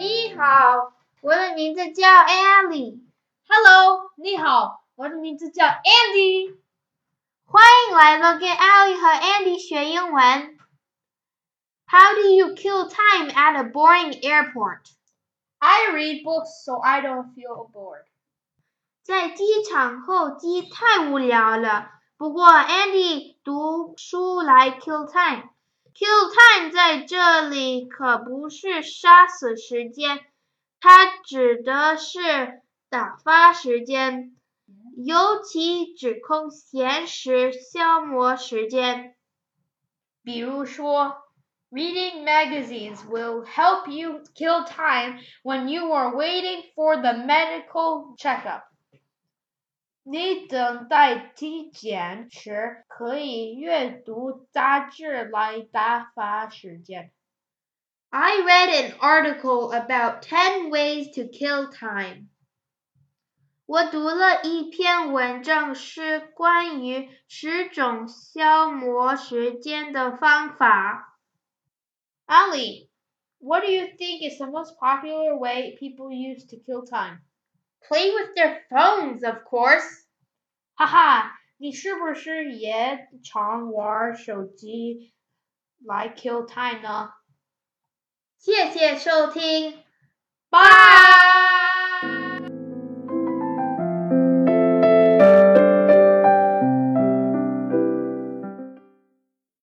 你好，我的名字叫 Ally。Hello，你好，我的名字叫 Andy。欢迎来到跟 Ally 和 Andy 学英文。How do you kill time at a boring airport? I read books so I don't feel bored. 在机场候机太无聊了，不过 Andy 读书来 kill time。kill time 在这里可不是杀死时间，它指的是打发时间，尤其指空闲时消磨时间。比如说，Reading magazines will help you kill time when you are waiting for the medical checkup. 你等待体检时可以阅读杂志来打发时间。I read an article about ten ways to kill time. 我读了一篇文章，是关于十种消磨时间的方法。Ali, what do you think is the most popular way people use to kill time? Play with their phones, of course. 哈哈，你是不是也常玩手机来 kill time 呢？谢谢收听，拜。